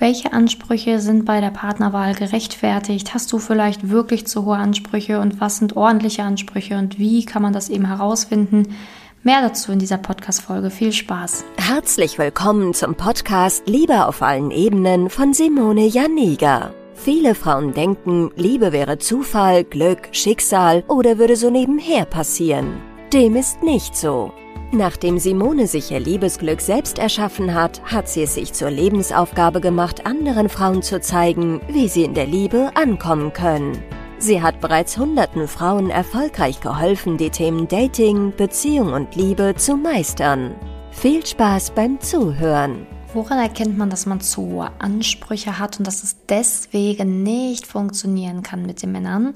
Welche Ansprüche sind bei der Partnerwahl gerechtfertigt? Hast du vielleicht wirklich zu hohe Ansprüche und was sind ordentliche Ansprüche und wie kann man das eben herausfinden? Mehr dazu in dieser Podcast-Folge. Viel Spaß. Herzlich willkommen zum Podcast Liebe auf allen Ebenen von Simone Janiga. Viele Frauen denken, Liebe wäre Zufall, Glück, Schicksal oder würde so nebenher passieren. Dem ist nicht so. Nachdem Simone sich ihr Liebesglück selbst erschaffen hat, hat sie es sich zur Lebensaufgabe gemacht, anderen Frauen zu zeigen, wie sie in der Liebe ankommen können. Sie hat bereits hunderten Frauen erfolgreich geholfen, die Themen Dating, Beziehung und Liebe zu meistern. Viel Spaß beim Zuhören. Woran erkennt man, dass man zu hohe Ansprüche hat und dass es deswegen nicht funktionieren kann mit den Männern?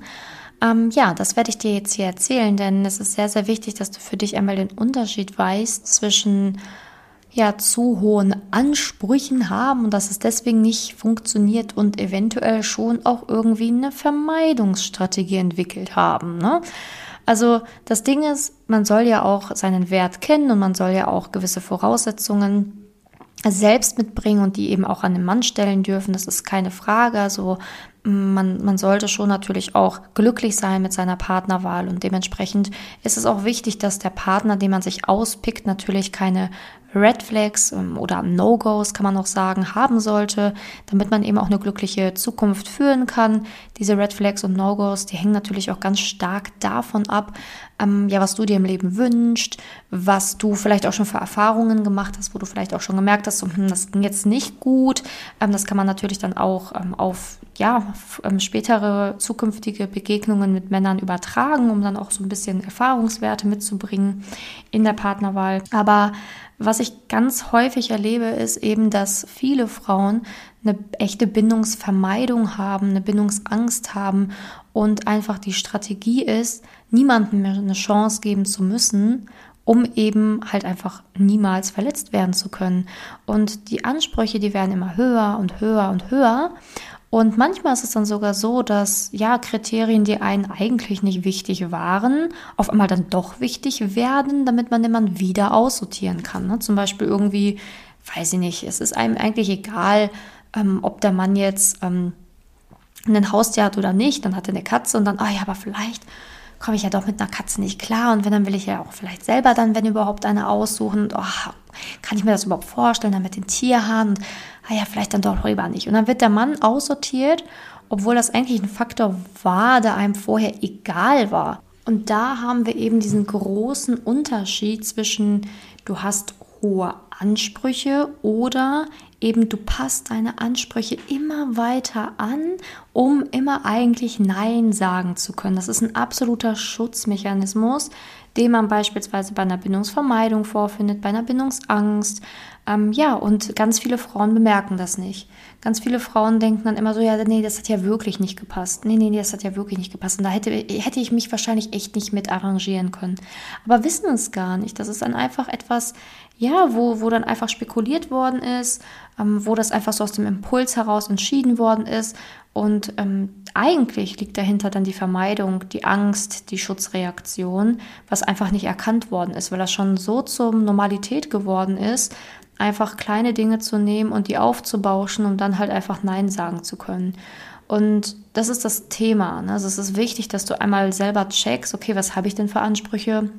Ähm, ja, das werde ich dir jetzt hier erzählen, denn es ist sehr, sehr wichtig, dass du für dich einmal den Unterschied weißt zwischen ja zu hohen Ansprüchen haben und dass es deswegen nicht funktioniert und eventuell schon auch irgendwie eine Vermeidungsstrategie entwickelt haben. Ne? Also das Ding ist, man soll ja auch seinen Wert kennen und man soll ja auch gewisse Voraussetzungen selbst mitbringen und die eben auch an den Mann stellen dürfen. Das ist keine Frage. Also man, man sollte schon natürlich auch glücklich sein mit seiner Partnerwahl und dementsprechend ist es auch wichtig, dass der Partner, den man sich auspickt, natürlich keine Red Flags ähm, oder No-Gos, kann man auch sagen, haben sollte, damit man eben auch eine glückliche Zukunft führen kann. Diese Red Flags und No-Gos, die hängen natürlich auch ganz stark davon ab, ähm, ja, was du dir im Leben wünschst, was du vielleicht auch schon für Erfahrungen gemacht hast, wo du vielleicht auch schon gemerkt hast, so, hm, das ging jetzt nicht gut. Ähm, das kann man natürlich dann auch ähm, auf ja, ähm, spätere zukünftige Begegnungen mit Männern übertragen, um dann auch so ein bisschen Erfahrungswerte mitzubringen in der Partnerwahl. Aber was ich ganz häufig erlebe, ist eben, dass viele Frauen eine echte Bindungsvermeidung haben, eine Bindungsangst haben und einfach die Strategie ist, niemandem mehr eine Chance geben zu müssen, um eben halt einfach niemals verletzt werden zu können. Und die Ansprüche, die werden immer höher und höher und höher. Und manchmal ist es dann sogar so, dass ja Kriterien, die einen eigentlich nicht wichtig waren, auf einmal dann doch wichtig werden, damit man den Mann wieder aussortieren kann. Ne? Zum Beispiel irgendwie, weiß ich nicht, es ist einem eigentlich egal, ähm, ob der Mann jetzt ähm, ein Haustier hat oder nicht. Dann hat er eine Katze und dann, ah oh ja, aber vielleicht komme ich ja doch mit einer Katze nicht klar. Und wenn, dann will ich ja auch vielleicht selber dann, wenn überhaupt, eine aussuchen. Und, oh, kann ich mir das überhaupt vorstellen, dann mit den Tierhaaren? Und, ah ja, vielleicht dann doch lieber nicht. Und dann wird der Mann aussortiert, obwohl das eigentlich ein Faktor war, der einem vorher egal war. Und da haben wir eben diesen großen Unterschied zwischen, du hast hohe Ansprüche oder eben du passt deine Ansprüche immer weiter an, um immer eigentlich Nein sagen zu können. Das ist ein absoluter Schutzmechanismus, den man beispielsweise bei einer Bindungsvermeidung vorfindet, bei einer Bindungsangst. Ähm, ja, und ganz viele Frauen bemerken das nicht. Ganz viele Frauen denken dann immer so, ja, nee, das hat ja wirklich nicht gepasst. Nee, nee, nee, das hat ja wirklich nicht gepasst. Und da hätte, hätte ich mich wahrscheinlich echt nicht mit arrangieren können. Aber wissen es gar nicht. Das ist dann einfach etwas, ja, wo, wo dann einfach spekuliert worden ist, ähm, wo das einfach so aus dem Impuls heraus entschieden worden ist. Und ähm, eigentlich liegt dahinter dann die Vermeidung, die Angst, die Schutzreaktion, was einfach nicht erkannt worden ist, weil das schon so zur Normalität geworden ist, einfach kleine Dinge zu nehmen und die aufzubauschen, um dann halt einfach Nein sagen zu können. Und das ist das Thema. Ne? Also es ist wichtig, dass du einmal selber checkst, okay, was habe ich denn für Ansprüche?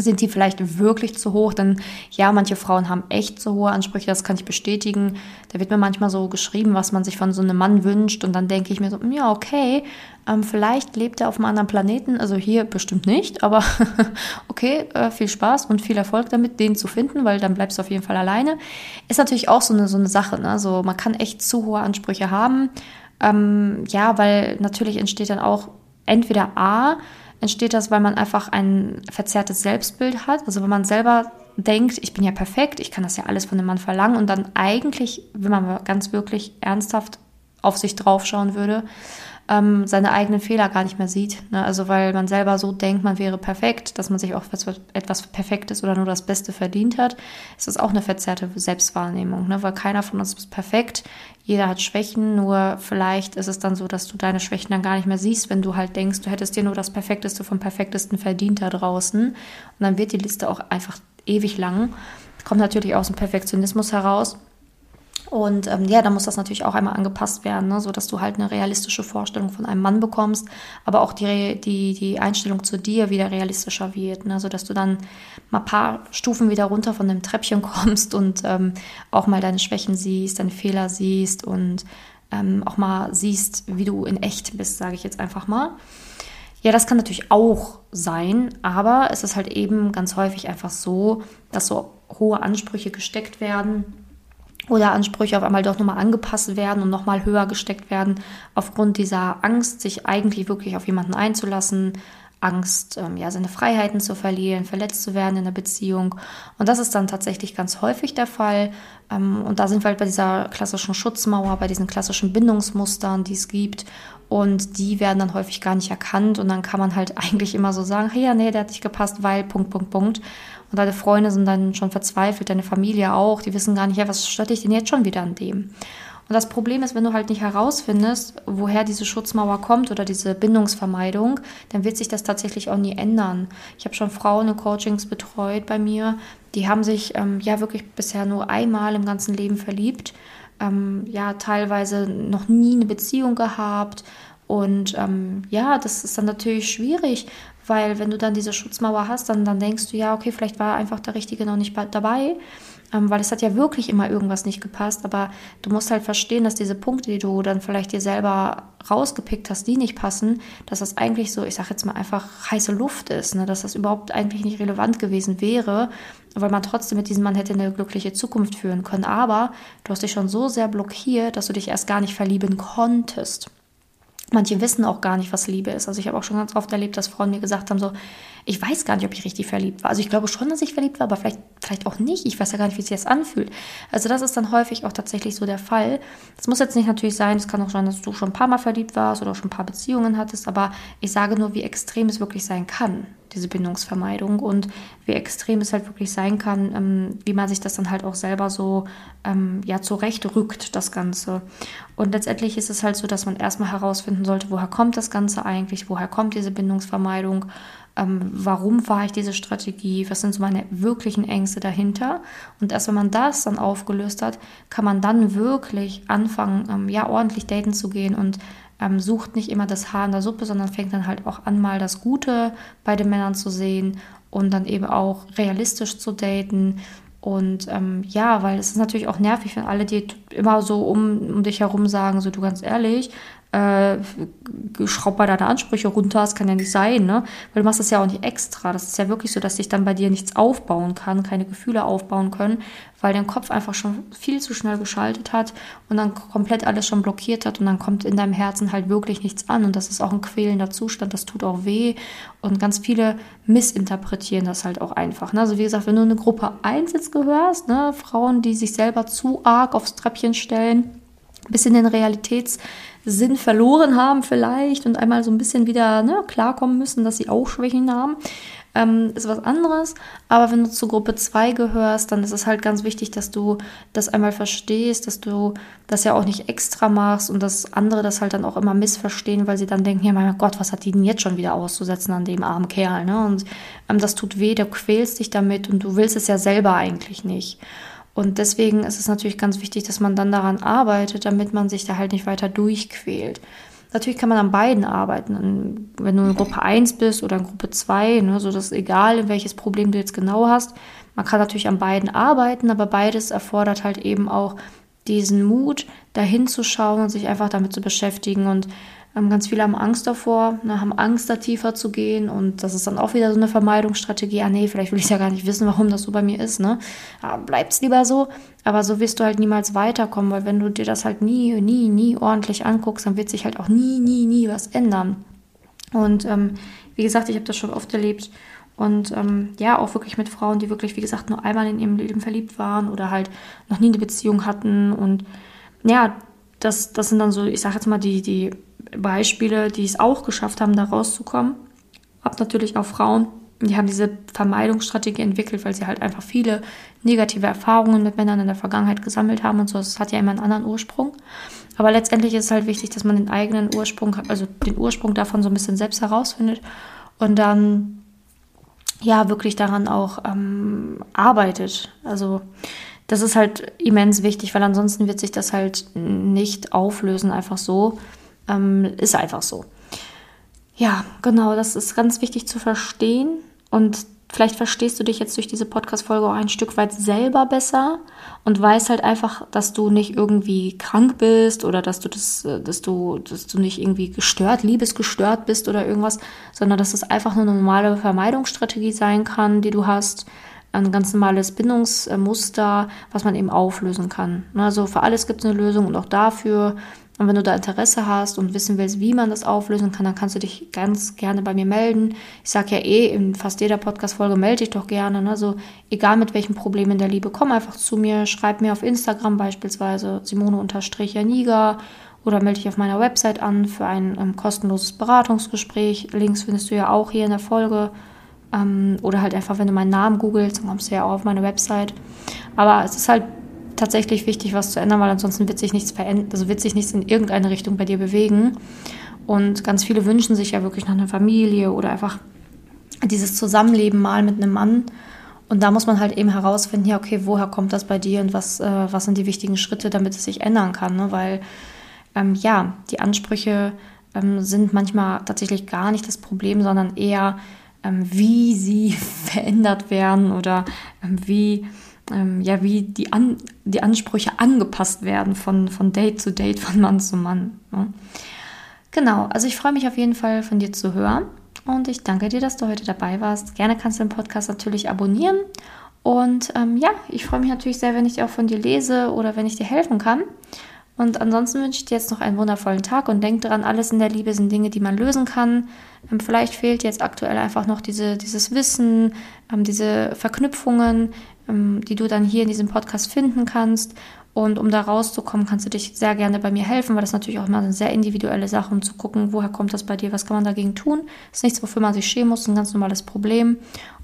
Sind die vielleicht wirklich zu hoch? Denn ja, manche Frauen haben echt zu hohe Ansprüche, das kann ich bestätigen. Da wird mir manchmal so geschrieben, was man sich von so einem Mann wünscht. Und dann denke ich mir so, ja, okay, ähm, vielleicht lebt er auf einem anderen Planeten. Also hier bestimmt nicht, aber okay, äh, viel Spaß und viel Erfolg damit, den zu finden, weil dann bleibst du auf jeden Fall alleine. Ist natürlich auch so eine, so eine Sache. Ne? Also man kann echt zu hohe Ansprüche haben. Ähm, ja, weil natürlich entsteht dann auch entweder A, entsteht das, weil man einfach ein verzerrtes Selbstbild hat. Also wenn man selber denkt, ich bin ja perfekt, ich kann das ja alles von dem Mann verlangen und dann eigentlich, wenn man ganz wirklich ernsthaft auf sich draufschauen würde, ähm, seine eigenen Fehler gar nicht mehr sieht. Ne? Also weil man selber so denkt, man wäre perfekt, dass man sich auch etwas Perfektes oder nur das Beste verdient hat, ist das auch eine verzerrte Selbstwahrnehmung, ne? weil keiner von uns ist perfekt. Jeder hat Schwächen, nur vielleicht ist es dann so, dass du deine Schwächen dann gar nicht mehr siehst, wenn du halt denkst, du hättest dir nur das Perfekteste vom Perfektesten verdient da draußen. Und dann wird die Liste auch einfach ewig lang. Kommt natürlich aus dem Perfektionismus heraus. Und ähm, ja, da muss das natürlich auch einmal angepasst werden, ne? so dass du halt eine realistische Vorstellung von einem Mann bekommst, aber auch die, die, die Einstellung zu dir wieder realistischer wird, ne? so dass du dann mal ein paar Stufen wieder runter von dem Treppchen kommst und ähm, auch mal deine Schwächen siehst, deine Fehler siehst und ähm, auch mal siehst, wie du in echt bist, sage ich jetzt einfach mal. Ja, das kann natürlich auch sein, aber es ist halt eben ganz häufig einfach so, dass so hohe Ansprüche gesteckt werden oder Ansprüche auf einmal doch nochmal angepasst werden und nochmal höher gesteckt werden, aufgrund dieser Angst, sich eigentlich wirklich auf jemanden einzulassen, Angst, ähm, ja, seine Freiheiten zu verlieren, verletzt zu werden in der Beziehung. Und das ist dann tatsächlich ganz häufig der Fall. Ähm, und da sind wir halt bei dieser klassischen Schutzmauer, bei diesen klassischen Bindungsmustern, die es gibt. Und die werden dann häufig gar nicht erkannt. Und dann kann man halt eigentlich immer so sagen, hey, ja, nee, der hat nicht gepasst, weil, Punkt, Punkt, Punkt. Und deine Freunde sind dann schon verzweifelt, deine Familie auch. Die wissen gar nicht, ja, was stört dich denn jetzt schon wieder an dem? Und das Problem ist, wenn du halt nicht herausfindest, woher diese Schutzmauer kommt oder diese Bindungsvermeidung, dann wird sich das tatsächlich auch nie ändern. Ich habe schon Frauen in Coachings betreut bei mir, die haben sich ähm, ja wirklich bisher nur einmal im ganzen Leben verliebt, ähm, ja teilweise noch nie eine Beziehung gehabt. Und ähm, ja, das ist dann natürlich schwierig, weil wenn du dann diese Schutzmauer hast, dann, dann denkst du, ja, okay, vielleicht war einfach der Richtige noch nicht dabei, weil es hat ja wirklich immer irgendwas nicht gepasst, aber du musst halt verstehen, dass diese Punkte, die du dann vielleicht dir selber rausgepickt hast, die nicht passen, dass das eigentlich so, ich sag jetzt mal einfach heiße Luft ist, ne? dass das überhaupt eigentlich nicht relevant gewesen wäre, weil man trotzdem mit diesem Mann hätte eine glückliche Zukunft führen können, aber du hast dich schon so sehr blockiert, dass du dich erst gar nicht verlieben konntest. Manche wissen auch gar nicht, was Liebe ist. Also ich habe auch schon ganz oft erlebt, dass Frauen mir gesagt haben, so, ich weiß gar nicht, ob ich richtig verliebt war. Also ich glaube schon, dass ich verliebt war, aber vielleicht, vielleicht auch nicht. Ich weiß ja gar nicht, wie sich das anfühlt. Also das ist dann häufig auch tatsächlich so der Fall. Das muss jetzt nicht natürlich sein, es kann auch sein, dass du schon ein paar Mal verliebt warst oder schon ein paar Beziehungen hattest, aber ich sage nur, wie extrem es wirklich sein kann diese Bindungsvermeidung und wie extrem es halt wirklich sein kann, ähm, wie man sich das dann halt auch selber so ähm, ja zurechtrückt, das Ganze. Und letztendlich ist es halt so, dass man erstmal herausfinden sollte, woher kommt das Ganze eigentlich, woher kommt diese Bindungsvermeidung, ähm, warum fahre ich diese Strategie, was sind so meine wirklichen Ängste dahinter. Und erst wenn man das dann aufgelöst hat, kann man dann wirklich anfangen, ähm, ja ordentlich daten zu gehen und ähm, sucht nicht immer das Haar in der Suppe, sondern fängt dann halt auch an, mal das Gute bei den Männern zu sehen und dann eben auch realistisch zu daten. Und ähm, ja, weil es ist natürlich auch nervig, wenn alle dir immer so um, um dich herum sagen, so du ganz ehrlich, äh, schraub bei deine Ansprüche runter, das kann ja nicht sein, ne? Weil du machst das ja auch nicht extra. Das ist ja wirklich so, dass sich dann bei dir nichts aufbauen kann, keine Gefühle aufbauen können, weil dein Kopf einfach schon viel zu schnell geschaltet hat und dann komplett alles schon blockiert hat und dann kommt in deinem Herzen halt wirklich nichts an und das ist auch ein quälender Zustand, das tut auch weh und ganz viele missinterpretieren das halt auch einfach. Ne? Also wie gesagt, wenn du eine Gruppe 1 jetzt gehörst, ne, Frauen, die sich selber zu arg aufs Treppchen stellen, bisschen den Realitätssinn verloren haben vielleicht und einmal so ein bisschen wieder ne, klarkommen müssen, dass sie auch Schwächen haben, ähm, ist was anderes. Aber wenn du zur Gruppe 2 gehörst, dann ist es halt ganz wichtig, dass du das einmal verstehst, dass du das ja auch nicht extra machst und dass andere das halt dann auch immer missverstehen, weil sie dann denken, ja mein Gott, was hat die denn jetzt schon wieder auszusetzen an dem armen Kerl? Ne? Und ähm, das tut weh, du quälst dich damit und du willst es ja selber eigentlich nicht. Und deswegen ist es natürlich ganz wichtig, dass man dann daran arbeitet, damit man sich da halt nicht weiter durchquält. Natürlich kann man an beiden arbeiten. Wenn du in Gruppe 1 bist oder in Gruppe 2, ne, so das ist egal, welches Problem du jetzt genau hast. Man kann natürlich an beiden arbeiten, aber beides erfordert halt eben auch diesen Mut, dahin zu schauen und sich einfach damit zu beschäftigen und ganz viele haben Angst davor, ne, haben Angst, da tiefer zu gehen. Und das ist dann auch wieder so eine Vermeidungsstrategie. Ah, nee, vielleicht will ich ja gar nicht wissen, warum das so bei mir ist. Ne? Ja, bleibt's lieber so. Aber so wirst du halt niemals weiterkommen, weil wenn du dir das halt nie, nie, nie ordentlich anguckst, dann wird sich halt auch nie, nie, nie was ändern. Und ähm, wie gesagt, ich habe das schon oft erlebt. Und ähm, ja, auch wirklich mit Frauen, die wirklich, wie gesagt, nur einmal in ihrem Leben verliebt waren oder halt noch nie eine Beziehung hatten. Und ja, das, das sind dann so, ich sage jetzt mal, die, die Beispiele, die es auch geschafft haben, da rauszukommen. Hab natürlich auch Frauen, die haben diese Vermeidungsstrategie entwickelt, weil sie halt einfach viele negative Erfahrungen mit Männern in der Vergangenheit gesammelt haben und so. Das hat ja immer einen anderen Ursprung. Aber letztendlich ist es halt wichtig, dass man den eigenen Ursprung, also den Ursprung davon so ein bisschen selbst herausfindet und dann ja wirklich daran auch ähm, arbeitet. Also das ist halt immens wichtig, weil ansonsten wird sich das halt nicht auflösen, einfach so. Ähm, ist einfach so. Ja, genau, das ist ganz wichtig zu verstehen. Und vielleicht verstehst du dich jetzt durch diese Podcast-Folge auch ein Stück weit selber besser und weißt halt einfach, dass du nicht irgendwie krank bist oder dass du das, äh, dass du, dass du nicht irgendwie gestört, liebesgestört bist oder irgendwas, sondern dass es einfach eine normale Vermeidungsstrategie sein kann, die du hast. Ein ganz normales Bindungsmuster, was man eben auflösen kann. Also für alles gibt es eine Lösung und auch dafür und wenn du da Interesse hast und wissen willst, wie man das auflösen kann, dann kannst du dich ganz gerne bei mir melden. Ich sage ja eh in fast jeder Podcast-Folge, melde dich doch gerne. Ne? Also egal mit welchem Problem in der Liebe, komm einfach zu mir, schreib mir auf Instagram beispielsweise Simone-Janiga oder melde dich auf meiner Website an für ein ähm, kostenloses Beratungsgespräch. Links findest du ja auch hier in der Folge. Ähm, oder halt einfach, wenn du meinen Namen googelst, dann kommst du ja auch auf meine Website. Aber es ist halt tatsächlich wichtig, was zu ändern, weil ansonsten wird sich nichts verändern, also wird sich nichts in irgendeine Richtung bei dir bewegen. Und ganz viele wünschen sich ja wirklich nach einer Familie oder einfach dieses Zusammenleben mal mit einem Mann. Und da muss man halt eben herausfinden, ja, okay, woher kommt das bei dir und was, äh, was sind die wichtigen Schritte, damit es sich ändern kann. Ne? Weil, ähm, ja, die Ansprüche ähm, sind manchmal tatsächlich gar nicht das Problem, sondern eher, ähm, wie sie verändert werden oder ähm, wie ähm, ja, wie die, An die Ansprüche angepasst werden von, von Date zu Date, von Mann zu Mann. Ne? Genau, also ich freue mich auf jeden Fall von dir zu hören und ich danke dir, dass du heute dabei warst. Gerne kannst du den Podcast natürlich abonnieren und ähm, ja, ich freue mich natürlich sehr, wenn ich dir auch von dir lese oder wenn ich dir helfen kann. Und ansonsten wünsche ich dir jetzt noch einen wundervollen Tag und denk daran, alles in der Liebe sind Dinge, die man lösen kann. Ähm, vielleicht fehlt jetzt aktuell einfach noch diese, dieses Wissen, ähm, diese Verknüpfungen, die du dann hier in diesem Podcast finden kannst. Und um da rauszukommen, kannst du dich sehr gerne bei mir helfen, weil das natürlich auch immer eine sehr individuelle Sache, um zu gucken, woher kommt das bei dir, was kann man dagegen tun. Das ist nichts, wofür man sich schämen muss, ein ganz normales Problem.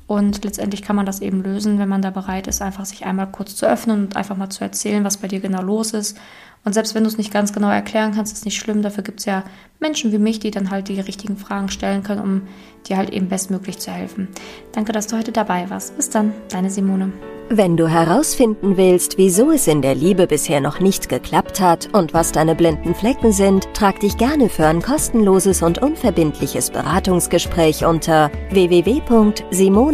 Und letztendlich kann man das eben lösen, wenn man da bereit ist, einfach sich einmal kurz zu öffnen und einfach mal zu erzählen, was bei dir genau los ist. Und selbst wenn du es nicht ganz genau erklären kannst, ist nicht schlimm. Dafür gibt es ja Menschen wie mich, die dann halt die richtigen Fragen stellen können, um dir halt eben bestmöglich zu helfen. Danke, dass du heute dabei warst. Bis dann, deine Simone. Wenn du herausfinden willst, wieso es in der Liebe bisher noch nicht geklappt hat und was deine blinden Flecken sind, trag dich gerne für ein kostenloses und unverbindliches Beratungsgespräch unter